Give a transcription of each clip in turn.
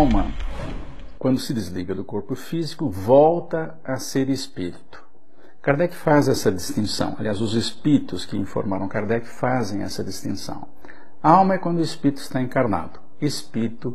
alma, quando se desliga do corpo físico, volta a ser espírito. Kardec faz essa distinção. Aliás, os espíritos que informaram Kardec fazem essa distinção. Alma é quando o espírito está encarnado. Espírito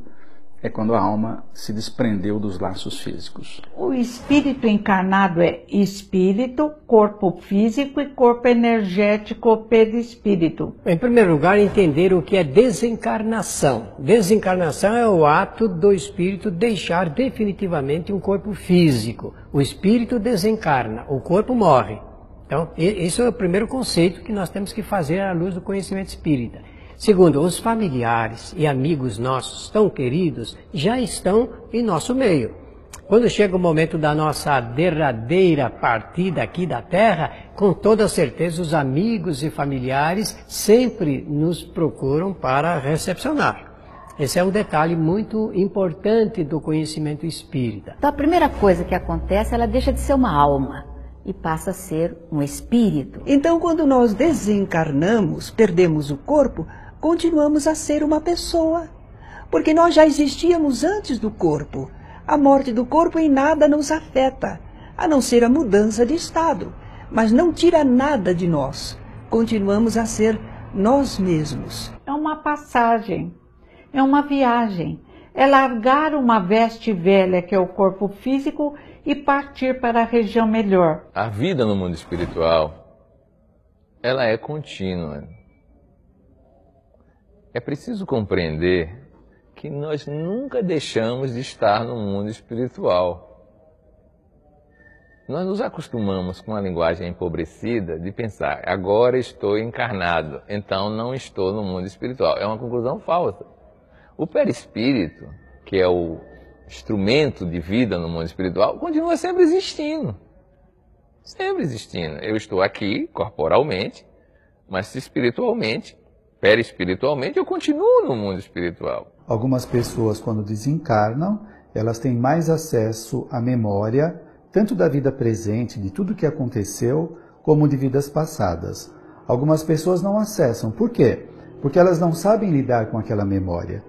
é quando a alma se desprendeu dos laços físicos. O espírito encarnado é espírito, corpo físico e corpo energético perispírito. Em primeiro lugar, entender o que é desencarnação. Desencarnação é o ato do espírito deixar definitivamente um corpo físico. O espírito desencarna, o corpo morre. Então, esse é o primeiro conceito que nós temos que fazer à luz do conhecimento espírita. Segundo, os familiares e amigos nossos tão queridos já estão em nosso meio. Quando chega o momento da nossa derradeira partida aqui da Terra, com toda certeza os amigos e familiares sempre nos procuram para recepcionar. Esse é um detalhe muito importante do conhecimento espírita. Então a primeira coisa que acontece, ela deixa de ser uma alma e passa a ser um espírito. Então quando nós desencarnamos, perdemos o corpo, continuamos a ser uma pessoa, porque nós já existíamos antes do corpo. A morte do corpo em nada nos afeta, a não ser a mudança de estado, mas não tira nada de nós. Continuamos a ser nós mesmos. É uma passagem, é uma viagem, é largar uma veste velha que é o corpo físico e partir para a região melhor. A vida no mundo espiritual, ela é contínua. É preciso compreender que nós nunca deixamos de estar no mundo espiritual. Nós nos acostumamos com a linguagem empobrecida de pensar, agora estou encarnado, então não estou no mundo espiritual. É uma conclusão falsa. O perispírito, que é o instrumento de vida no mundo espiritual, continua sempre existindo. Sempre existindo. Eu estou aqui corporalmente, mas espiritualmente perispiritualmente, eu continuo no mundo espiritual. Algumas pessoas, quando desencarnam, elas têm mais acesso à memória, tanto da vida presente, de tudo que aconteceu, como de vidas passadas. Algumas pessoas não acessam. Por quê? Porque elas não sabem lidar com aquela memória.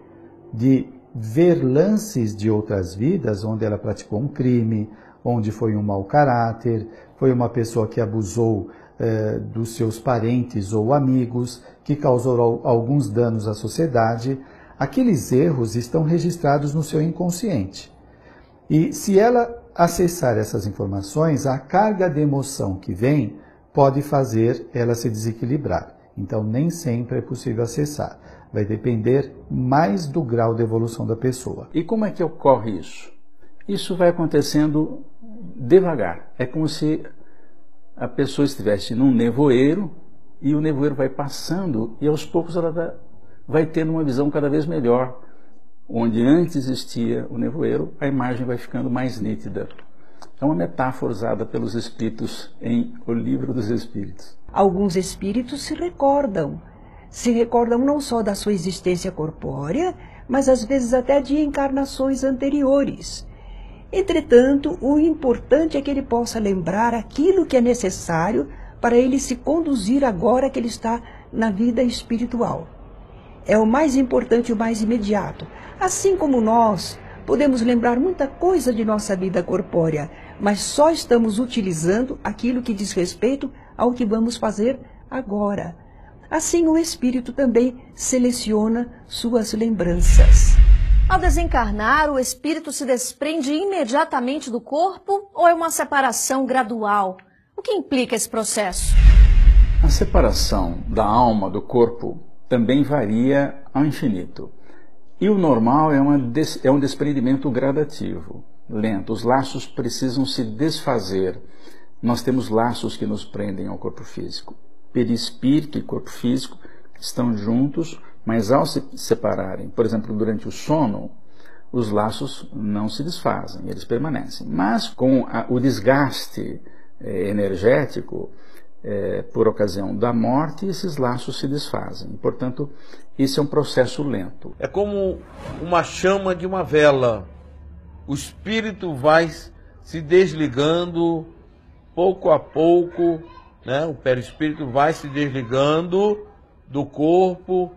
De ver lances de outras vidas onde ela praticou um crime, onde foi um mau caráter, foi uma pessoa que abusou eh, dos seus parentes ou amigos, que causou alguns danos à sociedade, aqueles erros estão registrados no seu inconsciente. E se ela acessar essas informações, a carga de emoção que vem pode fazer ela se desequilibrar. Então, nem sempre é possível acessar. Vai depender mais do grau de evolução da pessoa. E como é que ocorre isso? Isso vai acontecendo devagar. É como se a pessoa estivesse num nevoeiro e o nevoeiro vai passando e aos poucos ela vai tendo uma visão cada vez melhor. Onde antes existia o nevoeiro, a imagem vai ficando mais nítida. É uma metáfora usada pelos espíritos em O Livro dos Espíritos. Alguns espíritos se recordam. Se recordam não só da sua existência corpórea, mas às vezes até de encarnações anteriores. Entretanto, o importante é que ele possa lembrar aquilo que é necessário para ele se conduzir agora que ele está na vida espiritual. É o mais importante e o mais imediato. Assim como nós podemos lembrar muita coisa de nossa vida corpórea, mas só estamos utilizando aquilo que diz respeito ao que vamos fazer agora. Assim, o espírito também seleciona suas lembranças. Ao desencarnar, o espírito se desprende imediatamente do corpo ou é uma separação gradual? O que implica esse processo? A separação da alma do corpo também varia ao infinito. E o normal é, des é um desprendimento gradativo, lento. Os laços precisam se desfazer. Nós temos laços que nos prendem ao corpo físico. Perispírito e corpo físico estão juntos, mas ao se separarem, por exemplo, durante o sono, os laços não se desfazem, eles permanecem. Mas com a, o desgaste é, energético, é, por ocasião da morte, esses laços se desfazem. Portanto, isso é um processo lento. É como uma chama de uma vela. O espírito vai se desligando pouco a pouco, né? o perispírito vai se desligando do corpo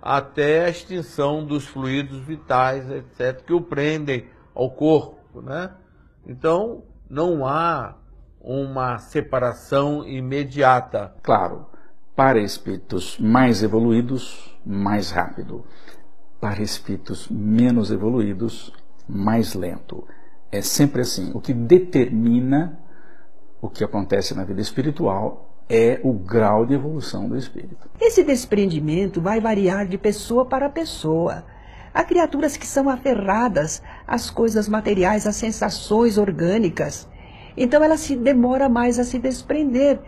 até a extinção dos fluidos vitais, etc., que o prendem ao corpo, né? Então, não há uma separação imediata. Claro, para espíritos mais evoluídos, mais rápido. Para espíritos menos evoluídos, mais lento. É sempre assim. O que determina o que acontece na vida espiritual é o grau de evolução do espírito. Esse desprendimento vai variar de pessoa para pessoa. Há criaturas que são aferradas às coisas materiais, às sensações orgânicas. Então ela se demora mais a se desprender.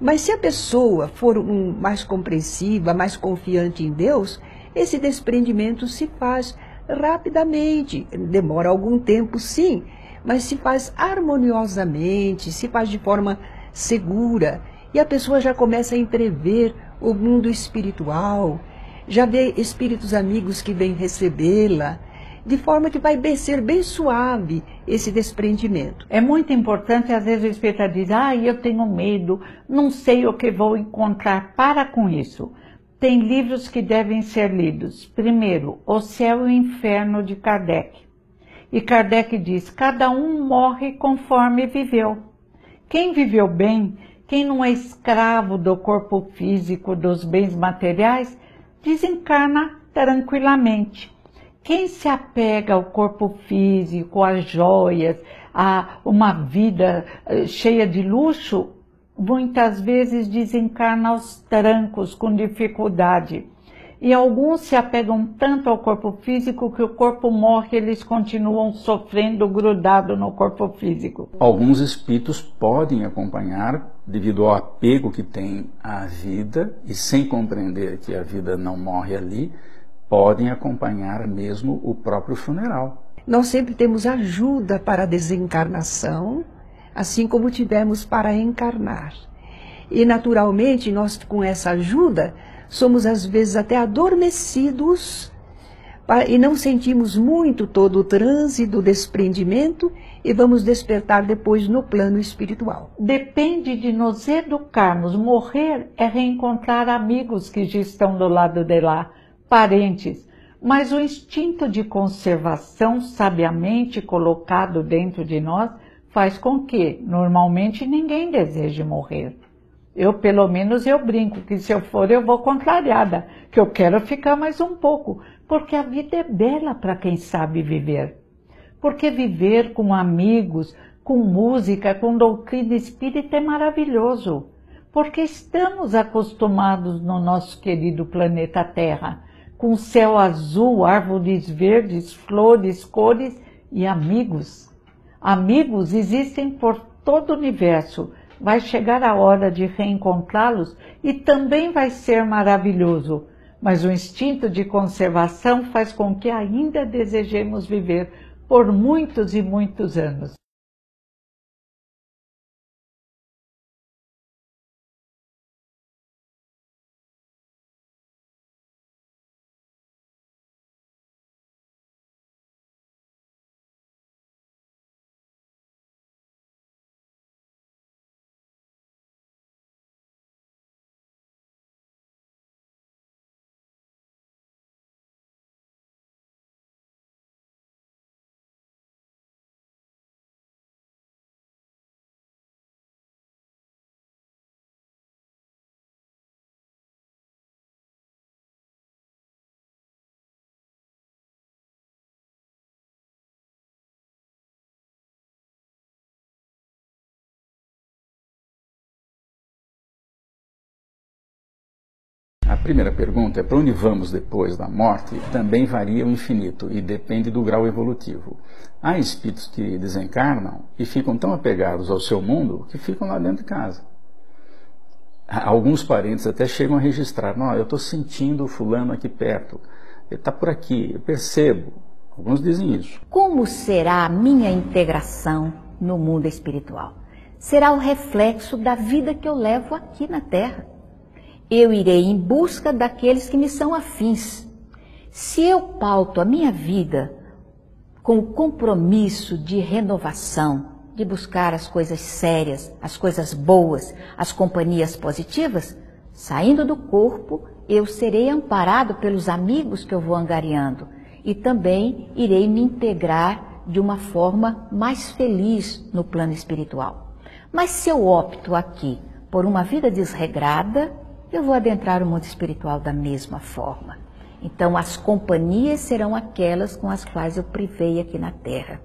Mas se a pessoa for um, mais compreensiva, mais confiante em Deus, esse desprendimento se faz rapidamente. Demora algum tempo, sim, mas se faz harmoniosamente, se faz de forma segura. E a pessoa já começa a entrever o mundo espiritual, já vê espíritos amigos que vêm recebê-la, de forma que vai ser bem suave esse desprendimento. É muito importante, às vezes o espírita diz, ah, eu tenho medo, não sei o que vou encontrar. Para com isso. Tem livros que devem ser lidos. Primeiro, O Céu e o Inferno de Kardec. E Kardec diz, cada um morre conforme viveu. Quem viveu bem, quem não é escravo do corpo físico, dos bens materiais, desencarna tranquilamente. Quem se apega ao corpo físico, às joias, a uma vida eh, cheia de luxo, muitas vezes desencarna aos trancos, com dificuldade. E alguns se apegam tanto ao corpo físico que o corpo morre, eles continuam sofrendo grudado no corpo físico. Alguns espíritos podem acompanhar devido ao apego que tem à vida e sem compreender que a vida não morre ali, podem acompanhar mesmo o próprio funeral. Nós sempre temos ajuda para a desencarnação, assim como tivemos para encarnar. E naturalmente nós com essa ajuda somos às vezes até adormecidos e não sentimos muito todo o transe do desprendimento e vamos despertar depois no plano espiritual. Depende de nos educarmos. Morrer é reencontrar amigos que já estão do lado de lá, parentes. Mas o instinto de conservação, sabiamente colocado dentro de nós, faz com que, normalmente, ninguém deseje morrer. Eu, pelo menos, eu brinco que se eu for, eu vou contrariada, que eu quero ficar mais um pouco, porque a vida é bela para quem sabe viver. Porque viver com amigos, com música, com doutrina espírita é maravilhoso. Porque estamos acostumados no nosso querido planeta Terra, com céu azul, árvores verdes, flores, cores e amigos. Amigos existem por todo o universo vai chegar a hora de reencontrá-los e também vai ser maravilhoso. Mas o instinto de conservação faz com que ainda desejemos viver por muitos e muitos anos. A primeira pergunta é para onde vamos depois da morte? Também varia o infinito e depende do grau evolutivo. Há espíritos que desencarnam e ficam tão apegados ao seu mundo que ficam lá dentro de casa. Alguns parentes até chegam a registrar: não, eu estou sentindo o fulano aqui perto, ele está por aqui, eu percebo. Alguns dizem isso. Como será a minha integração no mundo espiritual? Será o reflexo da vida que eu levo aqui na Terra eu irei em busca daqueles que me são afins. Se eu pauto a minha vida com o compromisso de renovação, de buscar as coisas sérias, as coisas boas, as companhias positivas, Saindo do corpo, eu serei amparado pelos amigos que eu vou angariando e também irei me integrar de uma forma mais feliz no plano espiritual. Mas se eu opto aqui por uma vida desregrada, eu vou adentrar o mundo espiritual da mesma forma. Então, as companhias serão aquelas com as quais eu privei aqui na Terra.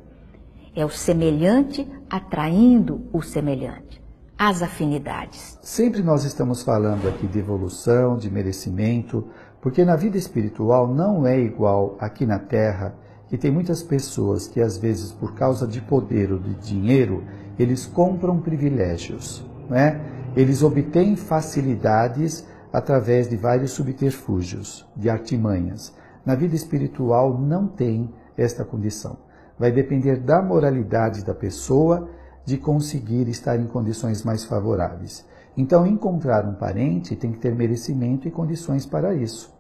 É o semelhante atraindo o semelhante. As afinidades. Sempre nós estamos falando aqui de evolução, de merecimento, porque na vida espiritual não é igual aqui na Terra, que tem muitas pessoas que às vezes por causa de poder ou de dinheiro, eles compram privilégios, não é? Eles obtêm facilidades através de vários subterfúgios, de artimanhas. Na vida espiritual não tem esta condição. Vai depender da moralidade da pessoa de conseguir estar em condições mais favoráveis. Então, encontrar um parente tem que ter merecimento e condições para isso.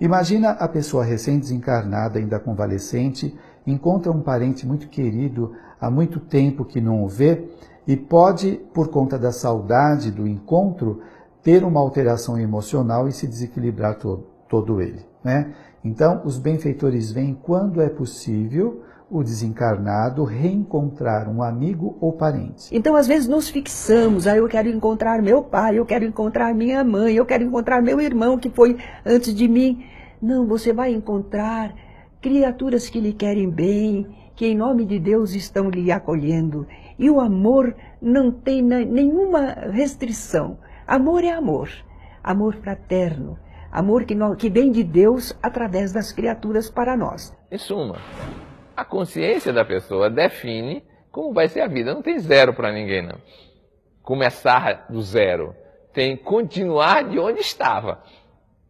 Imagina a pessoa recém-desencarnada, ainda convalescente, encontra um parente muito querido há muito tempo que não o vê e pode, por conta da saudade do encontro, ter uma alteração emocional e se desequilibrar todo, todo ele. Né? Então, os benfeitores vêm quando é possível o desencarnado reencontrar um amigo ou parente. Então, às vezes, nos fixamos, ah, eu quero encontrar meu pai, eu quero encontrar minha mãe, eu quero encontrar meu irmão que foi antes de mim. Não, você vai encontrar criaturas que lhe querem bem, que em nome de Deus estão lhe acolhendo. E o amor não tem nenhuma restrição. Amor é amor, amor fraterno, amor que, que vem de Deus através das criaturas para nós. Em suma, a consciência da pessoa define como vai ser a vida. Não tem zero para ninguém, não. Começar do zero. Tem continuar de onde estava.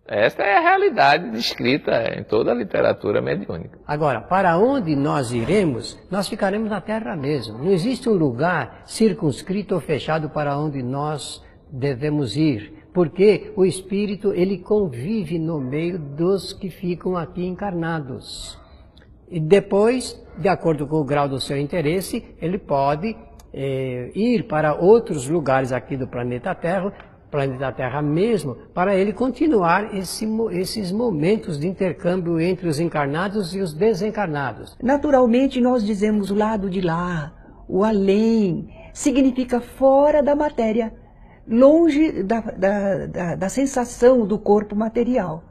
Esta é a realidade descrita em toda a literatura mediúnica. Agora, para onde nós iremos, nós ficaremos na Terra mesmo. Não existe um lugar circunscrito ou fechado para onde nós devemos ir, porque o espírito ele convive no meio dos que ficam aqui encarnados. E depois, de acordo com o grau do seu interesse, ele pode é, ir para outros lugares aqui do planeta Terra, planeta Terra mesmo, para ele continuar esse, esses momentos de intercâmbio entre os encarnados e os desencarnados. Naturalmente, nós dizemos o lado de lá, o além, significa fora da matéria longe da, da, da, da sensação do corpo material.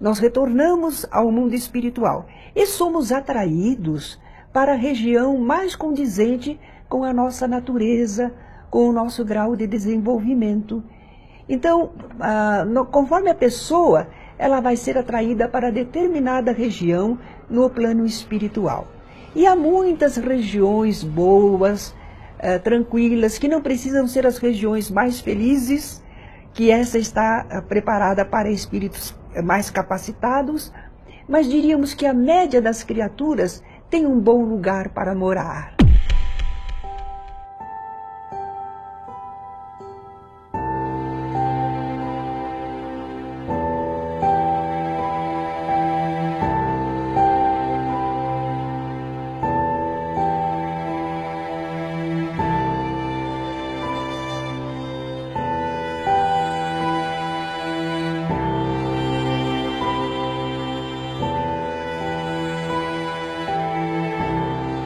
Nós retornamos ao mundo espiritual e somos atraídos para a região mais condizente com a nossa natureza, com o nosso grau de desenvolvimento. Então, ah, no, conforme a pessoa, ela vai ser atraída para determinada região no plano espiritual. E há muitas regiões boas, uh, tranquilas, que não precisam ser as regiões mais felizes, que essa está uh, preparada para espíritos eh, mais capacitados, mas diríamos que a média das criaturas tem um bom lugar para morar.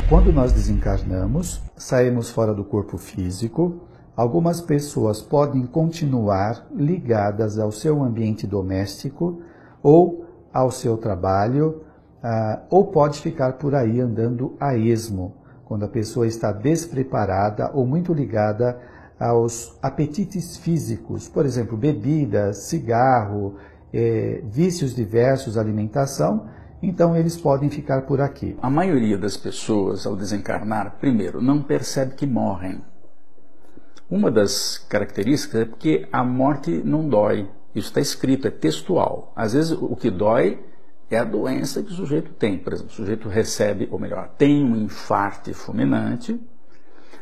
Quando nós desencarnamos, saímos fora do corpo físico, algumas pessoas podem continuar ligadas ao seu ambiente doméstico ou ao seu trabalho, uh, ou pode ficar por aí andando a esmo, quando a pessoa está despreparada ou muito ligada aos apetites físicos, por exemplo, bebida, cigarro, eh, vícios diversos, alimentação, então eles podem ficar por aqui. A maioria das pessoas, ao desencarnar, primeiro, não percebe que morrem. Uma das características é porque a morte não dói. Isso está escrito, é textual. Às vezes o que dói é a doença que o sujeito tem. Por exemplo, o sujeito recebe, ou melhor, tem um infarto fulminante.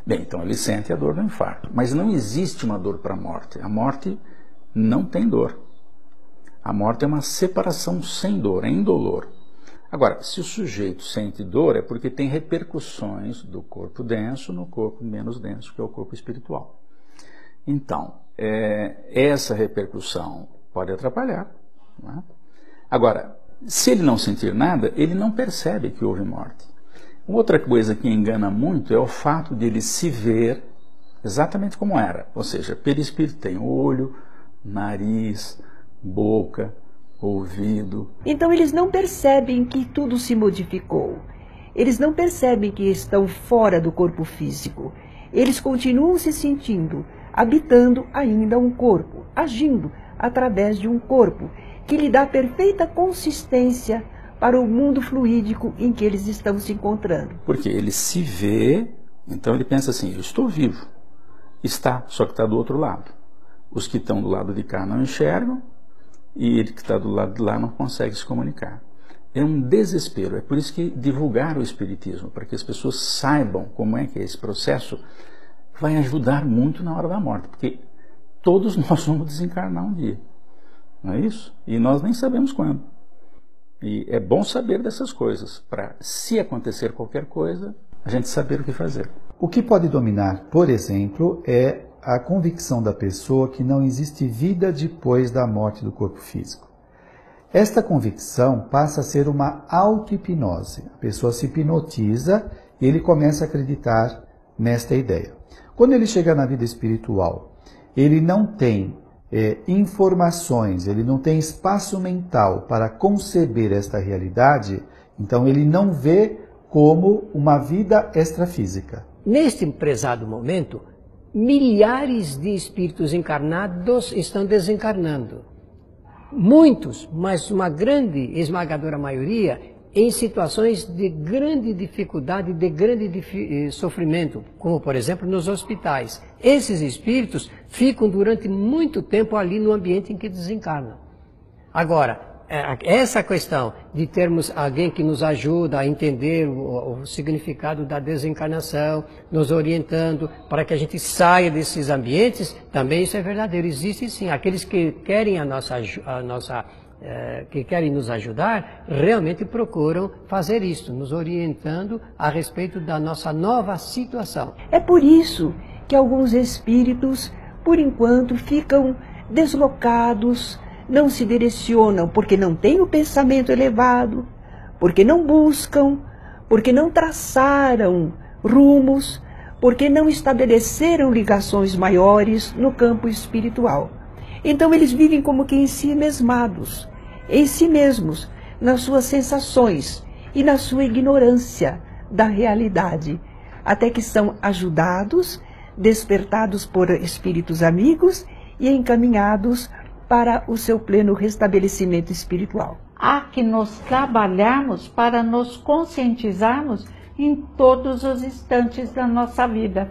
Bem, então ele sente a dor do infarto. Mas não existe uma dor para a morte. A morte não tem dor. A morte é uma separação sem dor, é indolor. Agora, se o sujeito sente dor, é porque tem repercussões do corpo denso no corpo menos denso, que é o corpo espiritual. Então, é, essa repercussão pode atrapalhar. É? Agora, se ele não sentir nada, ele não percebe que houve morte. Outra coisa que engana muito é o fato de ele se ver exatamente como era. Ou seja, perispírito tem olho, nariz, boca, ouvido. Então eles não percebem que tudo se modificou. Eles não percebem que estão fora do corpo físico. Eles continuam se sentindo, habitando ainda um corpo, agindo através de um corpo que lhe dá perfeita consistência para o mundo fluídico em que eles estão se encontrando. Porque ele se vê, então ele pensa assim: eu estou vivo. Está, só que está do outro lado. Os que estão do lado de cá não enxergam e ele que está do lado de lá não consegue se comunicar. É um desespero. É por isso que divulgar o Espiritismo, para que as pessoas saibam como é que é esse processo, vai ajudar muito na hora da morte. Porque todos nós vamos desencarnar um dia. Não é isso? E nós nem sabemos quando. E é bom saber dessas coisas, para, se acontecer qualquer coisa, a gente saber o que fazer. O que pode dominar, por exemplo, é a convicção da pessoa que não existe vida depois da morte do corpo físico. Esta convicção passa a ser uma auto-hipnose. A pessoa se hipnotiza e ele começa a acreditar nesta ideia. Quando ele chega na vida espiritual, ele não tem é, informações, ele não tem espaço mental para conceber esta realidade, então ele não vê como uma vida extrafísica. Neste prezado momento, milhares de espíritos encarnados estão desencarnando. Muitos, mas uma grande, esmagadora maioria, em situações de grande dificuldade, de grande eh, sofrimento, como por exemplo nos hospitais. Esses espíritos ficam durante muito tempo ali no ambiente em que desencarnam. Agora, essa questão de termos alguém que nos ajuda a entender o, o, significado da desencarnação, nos orientando para que a gente saia desses ambientes, também isso é verdadeiro. Existe sim. Aqueles que querem a nossa, a nossa é, que querem nos ajudar, realmente procuram fazer isso, nos orientando a respeito da nossa nova situação. É por isso que alguns espíritos, por enquanto, ficam deslocados, não se direcionam porque não têm o pensamento elevado, porque não buscam, porque não traçaram rumos, porque não estabeleceram ligações maiores no campo espiritual. Então eles vivem como que em si mesmados, em si mesmos, nas suas sensações e na sua ignorância da realidade, até que são ajudados, despertados por espíritos amigos e encaminhados para o seu pleno restabelecimento espiritual. Há que nos trabalharmos para nos conscientizarmos em todos os instantes da nossa vida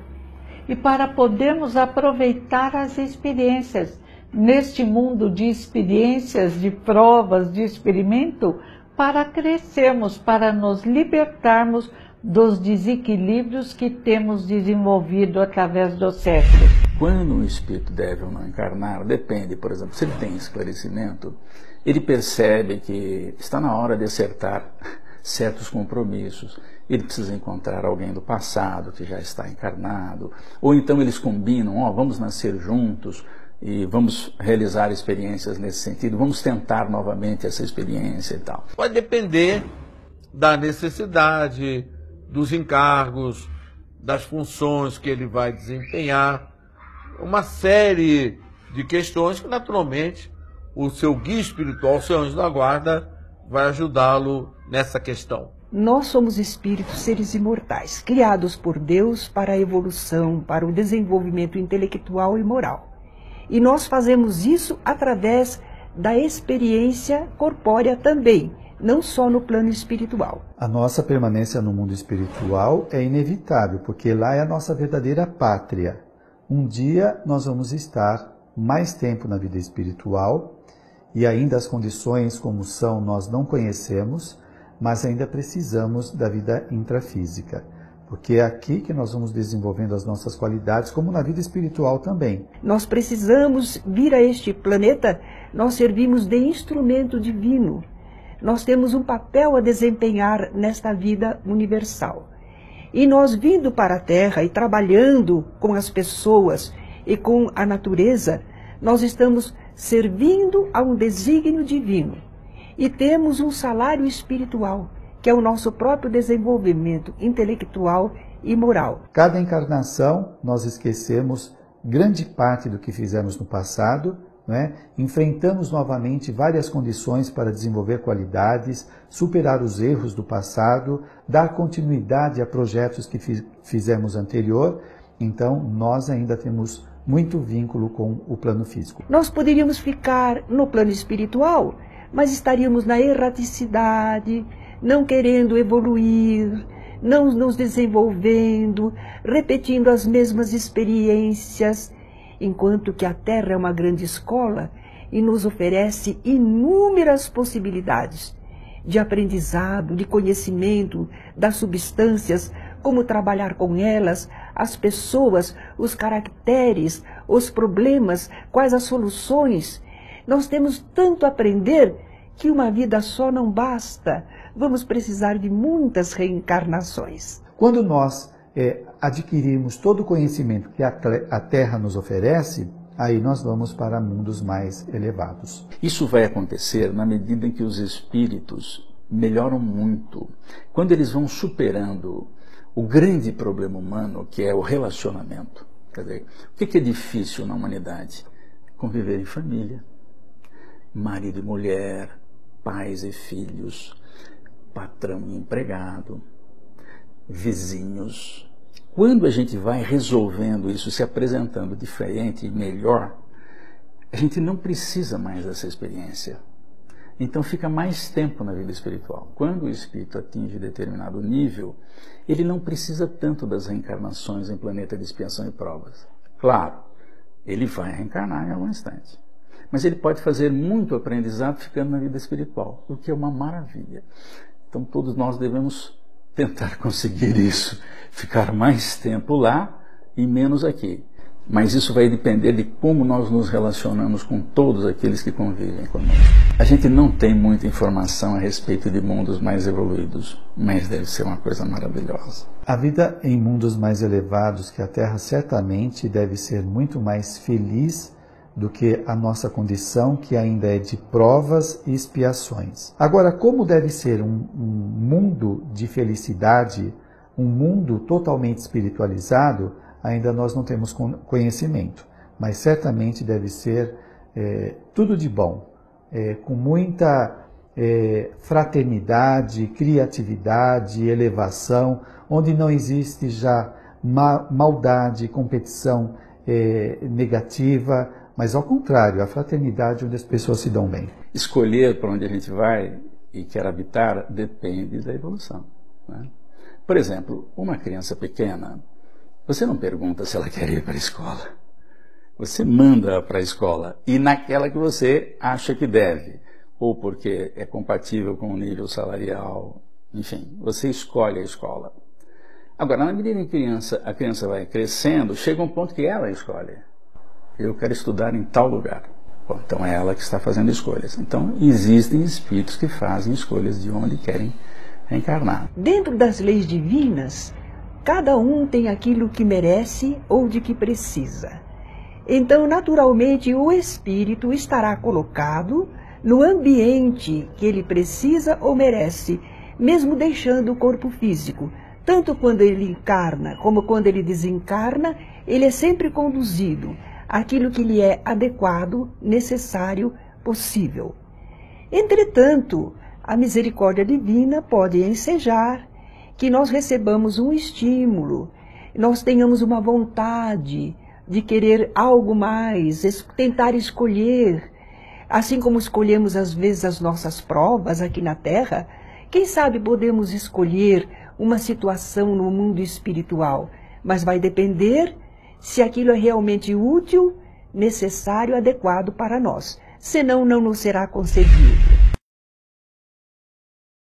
e para podermos aproveitar as experiências neste mundo de experiências, de provas, de experimento, para crescermos, para nos libertarmos dos desequilíbrios que temos desenvolvido através dos séculos. Quando um espírito deve ou não encarnar, depende, por exemplo, se ele tem esclarecimento, ele percebe que está na hora de acertar certos compromissos. Ele precisa encontrar alguém do passado que já está encarnado, ou então eles combinam, ó, oh, vamos nascer juntos e vamos realizar experiências nesse sentido, vamos tentar novamente essa experiência e tal. Vai depender da necessidade, dos encargos, das funções que ele vai desempenhar, uma série de questões que, naturalmente, o seu guia espiritual, o seu anjo da guarda, vai ajudá-lo nessa questão. Nós somos espíritos, seres imortais, criados por Deus para a evolução, para o desenvolvimento intelectual e moral. E nós fazemos isso através da experiência corpórea também, não só no plano espiritual. A nossa permanência no mundo espiritual é inevitável, porque lá é a nossa verdadeira pátria. Um dia nós vamos estar mais tempo na vida espiritual e ainda as condições como são nós não conhecemos, mas ainda precisamos da vida intrafísica. Porque é aqui que nós vamos desenvolvendo as nossas qualidades, como na vida espiritual também. Nós precisamos vir a este planeta, nós servimos de instrumento divino nós temos um papel a desempenhar nesta vida universal. E nós vindo para a Terra e trabalhando com as pessoas e com a natureza, nós estamos servindo a um desígnio divino e temos um salário espiritual, que é o nosso próprio desenvolvimento intelectual e moral. Cada encarnação nós esquecemos grande parte do que fizemos no passado, né? enfrentamos novamente várias condições para desenvolver qualidades, superar os erros do passado, dar continuidade a projetos que fizemos anterior. Então, nós ainda temos muito vínculo com o plano físico. Nós poderíamos ficar no plano espiritual, mas estaríamos na erraticidade, não querendo evoluir, não nos desenvolvendo, repetindo as mesmas experiências, enquanto que a Terra é uma grande escola e nos oferece inúmeras possibilidades de aprendizado, de conhecimento das substâncias, como trabalhar com elas, as pessoas, os caracteres, os problemas, quais as soluções. Nós temos tanto a aprender que uma vida só não basta. Vamos precisar de muitas reencarnações. Quando nós é, adquirirmos todo o conhecimento que a, a Terra nos oferece, aí nós vamos para mundos mais elevados. Isso vai acontecer na medida em que os espíritos melhoram muito. Quando eles vão superando o grande problema humano, que é o relacionamento. Quer dizer, o que é difícil na humanidade? Conviver em família. Marido e mulher, pais e filhos, patrão e empregado, vizinhos. Quando a gente vai resolvendo isso, se apresentando diferente e melhor, a gente não precisa mais dessa experiência. Então fica mais tempo na vida espiritual. Quando o espírito atinge determinado nível, ele não precisa tanto das reencarnações em planeta de expiação e provas. Claro, ele vai reencarnar em algum instante. Mas ele pode fazer muito aprendizado ficando na vida espiritual, o que é uma maravilha. Então todos nós devemos tentar conseguir isso, ficar mais tempo lá e menos aqui. Mas isso vai depender de como nós nos relacionamos com todos aqueles que convivem conosco. A gente não tem muita informação a respeito de mundos mais evoluídos, mas deve ser uma coisa maravilhosa. A vida em mundos mais elevados que a Terra certamente deve ser muito mais feliz do que a nossa condição, que ainda é de provas e expiações. Agora, como deve ser um, um mundo de felicidade, um mundo totalmente espiritualizado, ainda nós não temos conhecimento, mas certamente deve ser é, tudo de bom, é, com muita é, fraternidade, criatividade, elevação, onde não existe já ma maldade, competição é, negativa, mas ao contrário, a fraternidade onde as pessoas se dão bem. Escolher para onde a gente vai e quer habitar depende da evolução. Né? Por exemplo, uma criança pequena, você não pergunta se ela quer ir para a escola. Você manda para a escola e naquela que você acha que deve, ou porque é compatível com o nível salarial, enfim, você escolhe a escola. Agora, na medida em que a criança, a criança vai crescendo, chega um ponto que ela escolhe eu quero estudar em tal lugar. Bom, então é ela que está fazendo escolhas. Então existem espíritos que fazem escolhas de onde querem reencarnar. Dentro das leis divinas, cada um tem aquilo que merece ou de que precisa. Então, naturalmente, o espírito estará colocado no ambiente que ele precisa ou merece, mesmo deixando o corpo físico. Tanto quando ele encarna como quando ele desencarna, ele é sempre conduzido aquilo que lhe é adequado, necessário, possível. Entretanto, a misericórdia divina pode ensejar que nós recebamos um estímulo, nós tenhamos uma vontade de querer algo mais, tentar escolher, assim como escolhemos às vezes as nossas provas aqui na Terra, quem sabe podemos escolher uma situação no mundo espiritual, mas vai depender se aquilo é realmente útil, necessário, adequado para nós. Senão, não nos será concedido.